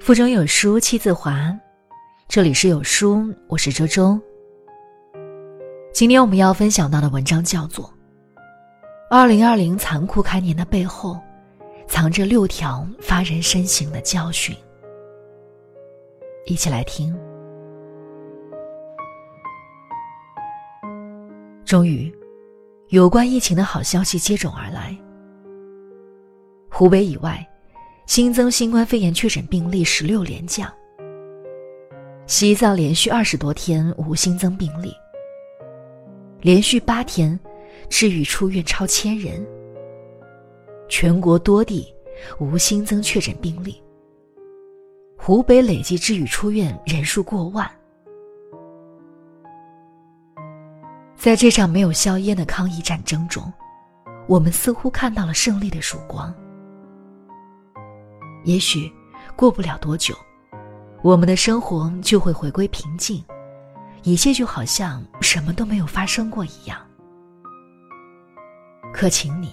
腹中有书气自华，这里是有书，我是周周。今天我们要分享到的文章叫做《二零二零残酷开年的背后，藏着六条发人深省的教训》。一起来听。终于，有关疫情的好消息接踵而来。湖北以外，新增新冠肺炎确诊病例十六连降。西藏连续二十多天无新增病例。连续八天，治愈出院超千人。全国多地无新增确诊病例。湖北累计治愈出院人数过万。在这场没有硝烟的抗疫战争中，我们似乎看到了胜利的曙光。也许过不了多久，我们的生活就会回归平静，一切就好像什么都没有发生过一样。可请你，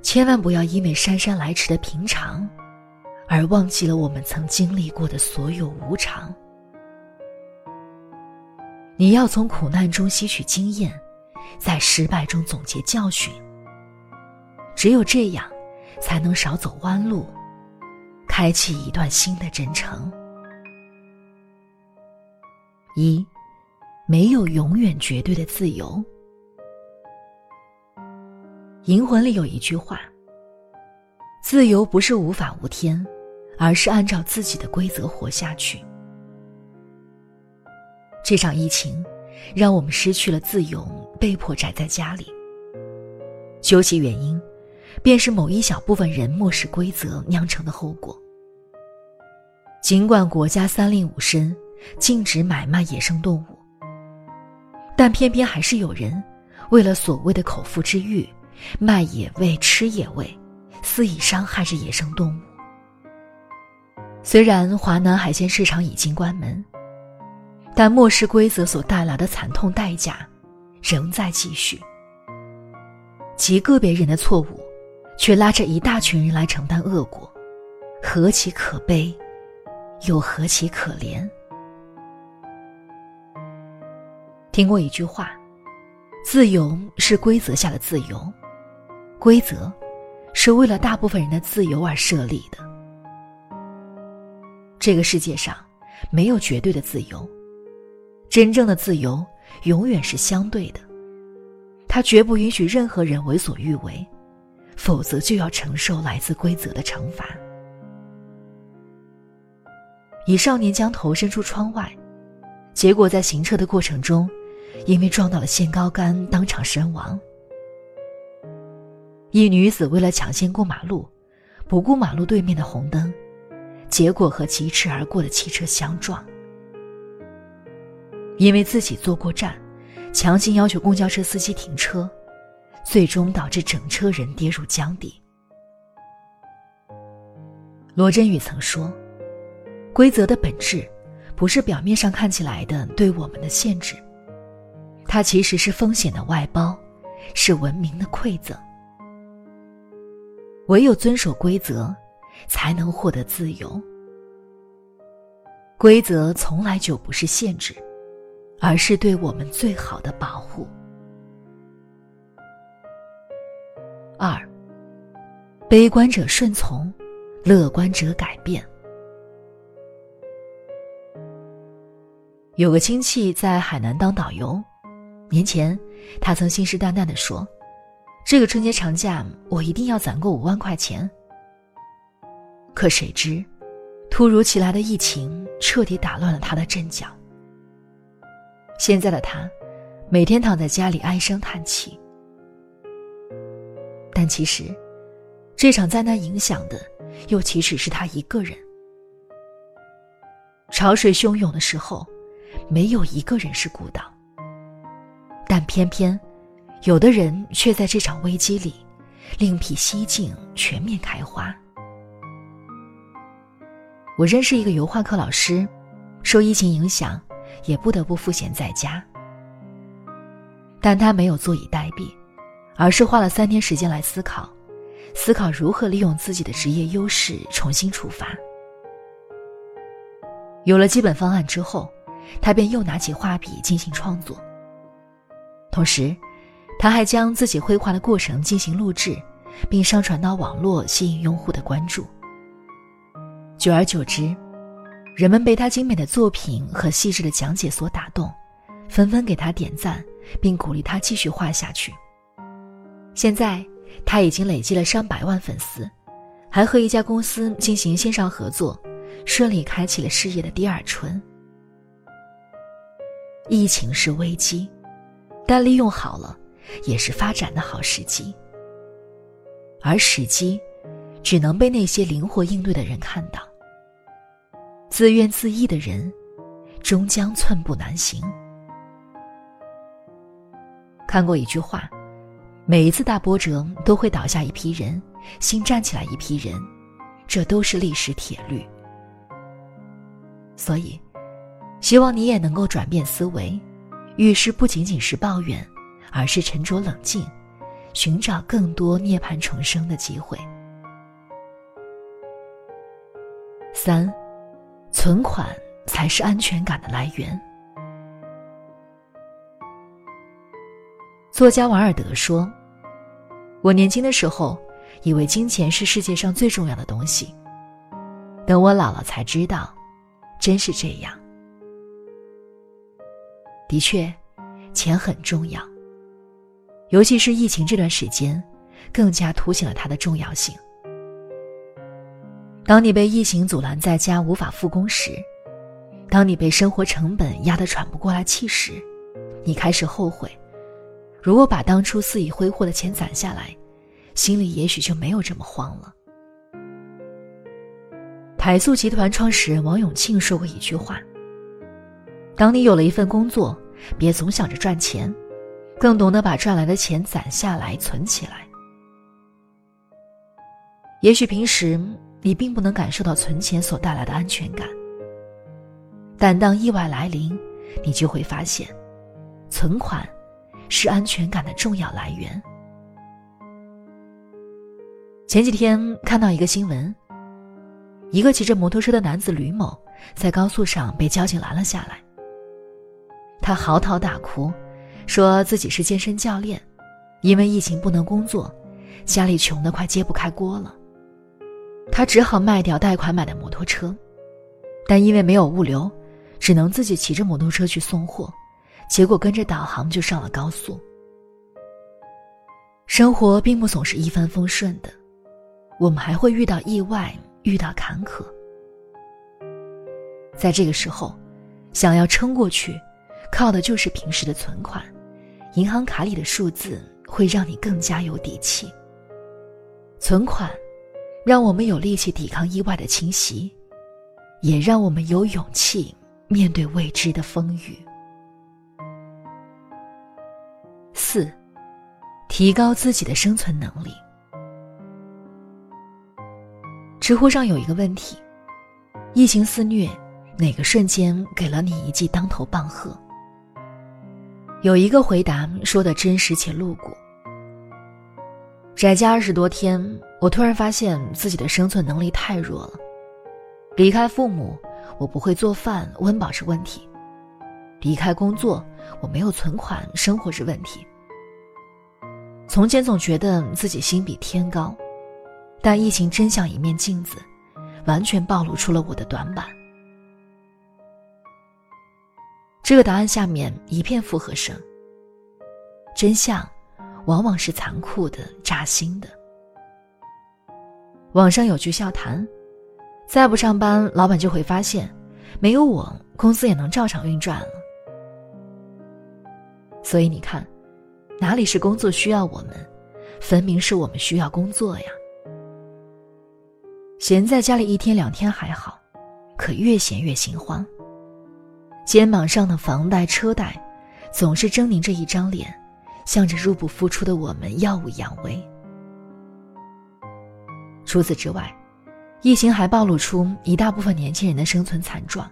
千万不要因为姗姗来迟的平常，而忘记了我们曾经历过的所有无常。你要从苦难中吸取经验，在失败中总结教训。只有这样，才能少走弯路，开启一段新的征程。一，没有永远绝对的自由。《银魂》里有一句话：“自由不是无法无天，而是按照自己的规则活下去。”这场疫情，让我们失去了自由，被迫宅在家里。究其原因，便是某一小部分人漠视规则酿成的后果。尽管国家三令五申，禁止买卖野生动物，但偏偏还是有人为了所谓的口腹之欲，卖野味、吃野味，肆意伤害着野生动物。虽然华南海鲜市场已经关门。但漠视规则所带来的惨痛代价，仍在继续。极个别人的错误，却拉着一大群人来承担恶果，何其可悲，又何其可怜！听过一句话：“自由是规则下的自由，规则是为了大部分人的自由而设立的。”这个世界上没有绝对的自由。真正的自由永远是相对的，它绝不允许任何人为所欲为，否则就要承受来自规则的惩罚。一少年将头伸出窗外，结果在行车的过程中，因为撞到了限高杆，当场身亡。一女子为了抢先过马路，不顾马路对面的红灯，结果和疾驰而过的汽车相撞。因为自己坐过站，强行要求公交车司机停车，最终导致整车人跌入江底。罗振宇曾说：“规则的本质，不是表面上看起来的对我们的限制，它其实是风险的外包，是文明的馈赠。唯有遵守规则，才能获得自由。规则从来就不是限制。”而是对我们最好的保护。二，悲观者顺从，乐观者改变。有个亲戚在海南当导游，年前他曾信誓旦旦的说：“这个春节长假我一定要攒够五万块钱。”可谁知，突如其来的疫情彻底打乱了他的阵脚。现在的他，每天躺在家里唉声叹气。但其实，这场灾难影响的，又岂止是他一个人？潮水汹涌的时候，没有一个人是孤岛。但偏偏，有的人却在这场危机里，另辟蹊径，全面开花。我认识一个油画课老师，受疫情影响。也不得不赋闲在家，但他没有坐以待毙，而是花了三天时间来思考，思考如何利用自己的职业优势重新出发。有了基本方案之后，他便又拿起画笔进行创作。同时，他还将自己绘画的过程进行录制，并上传到网络，吸引用户的关注。久而久之，人们被他精美的作品和细致的讲解所打动，纷纷给他点赞，并鼓励他继续画下去。现在，他已经累积了上百万粉丝，还和一家公司进行线上合作。顺利开启了事业的第二春。疫情是危机，但利用好了，也是发展的好时机。而时机，只能被那些灵活应对的人看到。自怨自艾的人，终将寸步难行。看过一句话：每一次大波折，都会倒下一批人，新站起来一批人，这都是历史铁律。所以，希望你也能够转变思维，遇事不仅仅是抱怨，而是沉着冷静，寻找更多涅槃重生的机会。三，存款才是安全感的来源。作家瓦尔德说：“我年轻的时候，以为金钱是世界上最重要的东西，等我老了才知道。”真是这样。的确，钱很重要，尤其是疫情这段时间，更加凸显了它的重要性。当你被疫情阻拦在家无法复工时，当你被生活成本压得喘不过来气时，你开始后悔，如果把当初肆意挥霍的钱攒下来，心里也许就没有这么慌了。台塑集团创始人王永庆说过一句话：“当你有了一份工作，别总想着赚钱，更懂得把赚来的钱攒下来、存起来。也许平时你并不能感受到存钱所带来的安全感，但当意外来临，你就会发现，存款是安全感的重要来源。”前几天看到一个新闻。一个骑着摩托车的男子吕某，在高速上被交警拦了下来。他嚎啕大哭，说自己是健身教练，因为疫情不能工作，家里穷得快揭不开锅了。他只好卖掉贷款买的摩托车，但因为没有物流，只能自己骑着摩托车去送货，结果跟着导航就上了高速。生活并不总是一帆风顺的，我们还会遇到意外。遇到坎坷，在这个时候，想要撑过去，靠的就是平时的存款。银行卡里的数字会让你更加有底气。存款，让我们有力气抵抗意外的侵袭，也让我们有勇气面对未知的风雨。四，提高自己的生存能力。知乎上有一个问题：疫情肆虐，哪个瞬间给了你一记当头棒喝？有一个回答说的真实且露骨。宅家二十多天，我突然发现自己的生存能力太弱了。离开父母，我不会做饭，温饱是问题；离开工作，我没有存款，生活是问题。从前总觉得自己心比天高。但疫情真像一面镜子，完全暴露出了我的短板。这个答案下面一片附和声。真相，往往是残酷的、扎心的。网上有句笑谈：再不上班，老板就会发现，没有我，公司也能照常运转了。所以你看，哪里是工作需要我们，分明是我们需要工作呀。闲在家里一天两天还好，可越闲越心慌。肩膀上的房贷车贷，总是狰狞着一张脸，向着入不敷出的我们耀武扬威。除此之外，疫情还暴露出一大部分年轻人的生存惨状。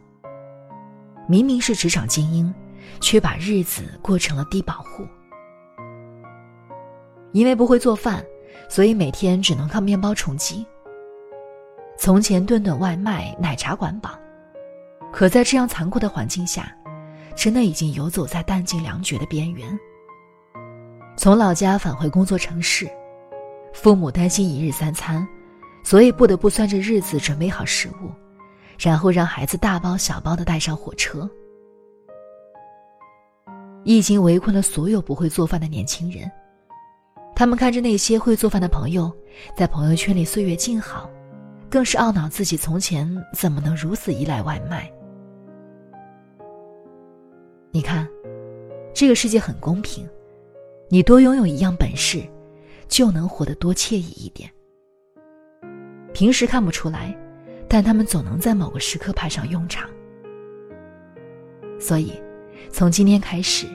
明明是职场精英，却把日子过成了低保户。因为不会做饭，所以每天只能靠面包充饥。从前顿顿外卖、奶茶管饱，可在这样残酷的环境下，真的已经游走在弹尽粮绝的边缘。从老家返回工作城市，父母担心一日三餐，所以不得不算着日子准备好食物，然后让孩子大包小包的带上火车。疫情围困了所有不会做饭的年轻人，他们看着那些会做饭的朋友在朋友圈里岁月静好。更是懊恼自己从前怎么能如此依赖外卖。你看，这个世界很公平，你多拥有一样本事，就能活得多惬意一点。平时看不出来，但他们总能在某个时刻派上用场。所以，从今天开始，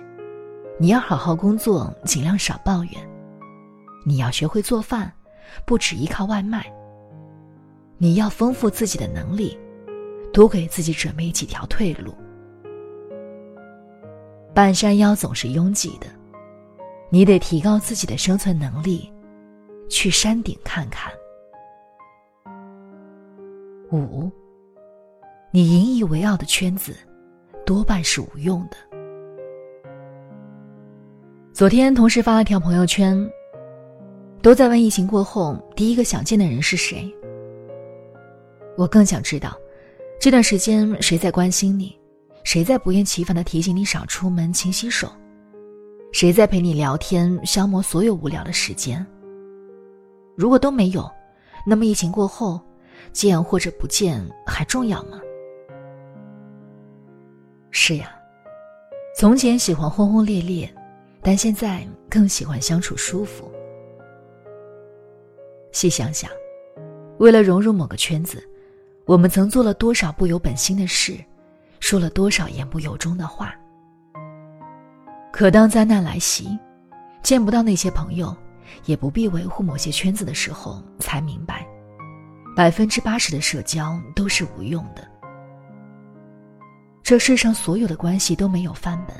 你要好好工作，尽量少抱怨。你要学会做饭，不只依靠外卖。你要丰富自己的能力，多给自己准备几条退路。半山腰总是拥挤的，你得提高自己的生存能力，去山顶看看。五，你引以为傲的圈子，多半是无用的。昨天同事发了条朋友圈，都在问疫情过后第一个想见的人是谁。我更想知道，这段时间谁在关心你，谁在不厌其烦的提醒你少出门、勤洗手，谁在陪你聊天、消磨所有无聊的时间。如果都没有，那么疫情过后，见或者不见还重要吗？是呀，从前喜欢轰轰烈烈，但现在更喜欢相处舒服。细想想，为了融入某个圈子。我们曾做了多少不由本心的事，说了多少言不由衷的话。可当灾难来袭，见不到那些朋友，也不必维护某些圈子的时候，才明白，百分之八十的社交都是无用的。这世上所有的关系都没有范本，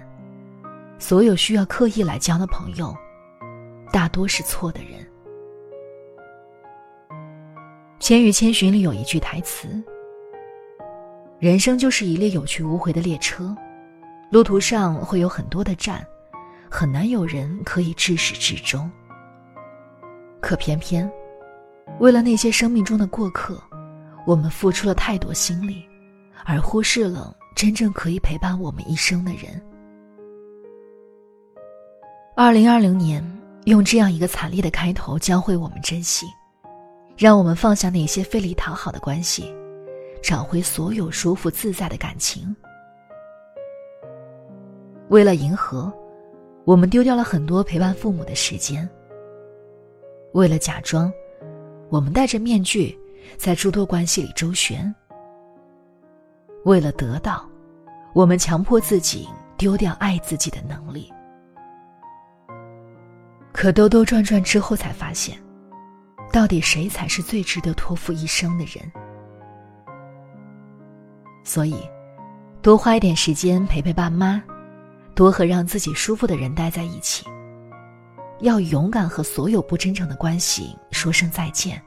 所有需要刻意来交的朋友，大多是错的人。《千与千寻》里有一句台词：“人生就是一列有去无回的列车，路途上会有很多的站，很难有人可以至始至终。可偏偏，为了那些生命中的过客，我们付出了太多心力，而忽视了真正可以陪伴我们一生的人。”二零二零年用这样一个惨烈的开头，教会我们珍惜。让我们放下那些费力讨好的关系，找回所有舒服自在的感情。为了迎合，我们丢掉了很多陪伴父母的时间。为了假装，我们戴着面具在诸多关系里周旋。为了得到，我们强迫自己丢掉爱自己的能力。可兜兜转转之后，才发现。到底谁才是最值得托付一生的人？所以，多花一点时间陪陪爸妈，多和让自己舒服的人待在一起。要勇敢和所有不真诚的关系说声再见，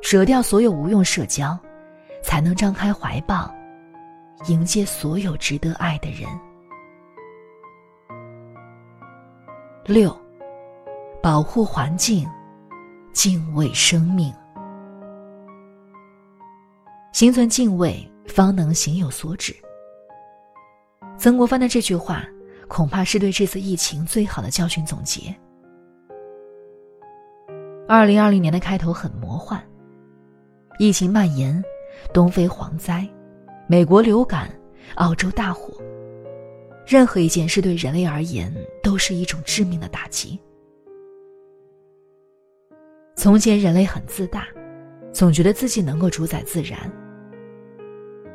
舍掉所有无用社交，才能张开怀抱，迎接所有值得爱的人。六。保护环境，敬畏生命，心存敬畏，方能行有所止。曾国藩的这句话，恐怕是对这次疫情最好的教训总结。二零二零年的开头很魔幻，疫情蔓延，东非蝗灾，美国流感，澳洲大火，任何一件事对人类而言都是一种致命的打击。从前人类很自大，总觉得自己能够主宰自然。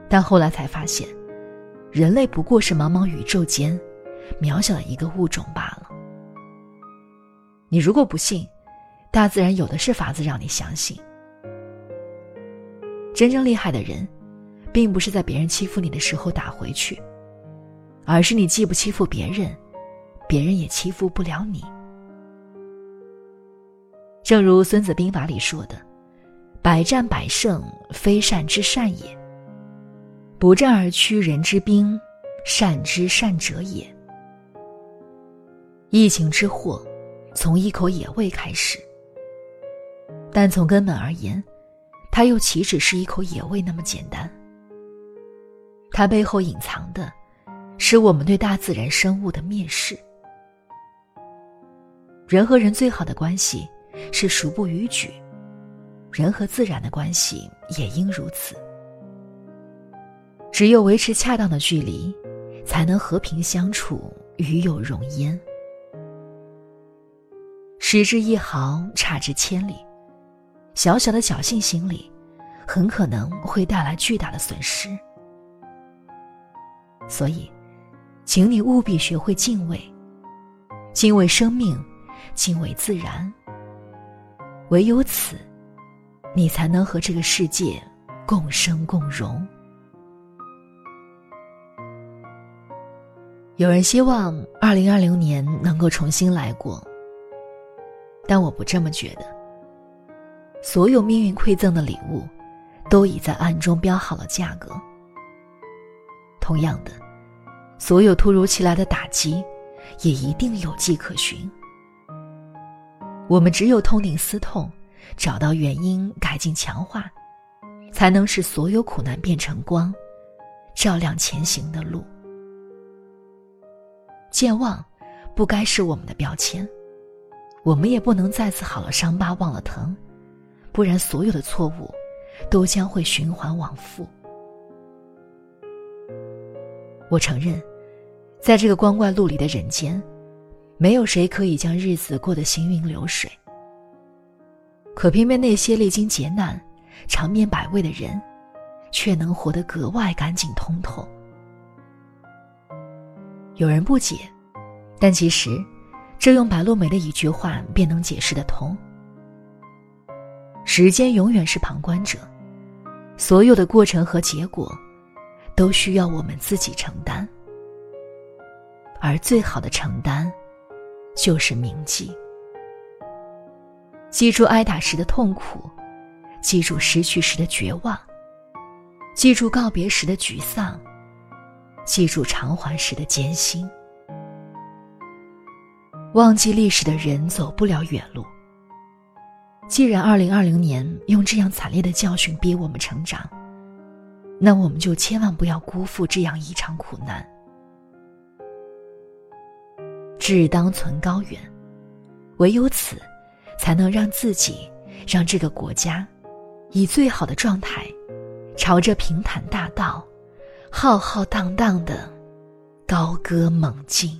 但后来才发现，人类不过是茫茫宇宙间渺小的一个物种罢了。你如果不信，大自然有的是法子让你相信。真正厉害的人，并不是在别人欺负你的时候打回去，而是你既不欺负别人，别人也欺负不了你。正如《孙子兵法》里说的：“百战百胜，非善之善也；不战而屈人之兵，善之善者也。”疫情之祸，从一口野味开始，但从根本而言，它又岂止是一口野味那么简单？它背后隐藏的，是我们对大自然生物的蔑视。人和人最好的关系。是孰不逾矩，人和自然的关系也应如此。只有维持恰当的距离，才能和平相处，与有容焉。失之一毫，差之千里，小小的侥幸心理，很可能会带来巨大的损失。所以，请你务必学会敬畏，敬畏生命，敬畏自然。唯有此，你才能和这个世界共生共荣。有人希望二零二零年能够重新来过，但我不这么觉得。所有命运馈赠的礼物，都已在暗中标好了价格。同样的，所有突如其来的打击，也一定有迹可循。我们只有痛定思痛，找到原因，改进强化，才能使所有苦难变成光，照亮前行的路。健忘，不该是我们的标签，我们也不能再次好了伤疤忘了疼，不然所有的错误，都将会循环往复。我承认，在这个光怪陆离的人间。没有谁可以将日子过得行云流水，可偏偏那些历经劫难、尝遍百味的人，却能活得格外干净通透。有人不解，但其实，这用白落梅的一句话便能解释得通：时间永远是旁观者，所有的过程和结果，都需要我们自己承担，而最好的承担。就是铭记，记住挨打时的痛苦，记住失去时的绝望，记住告别时的沮丧，记住偿还时的艰辛。忘记历史的人走不了远路。既然二零二零年用这样惨烈的教训逼我们成长，那我们就千万不要辜负这样一场苦难。志当存高远，唯有此，才能让自己，让这个国家，以最好的状态，朝着平坦大道，浩浩荡荡的高歌猛进。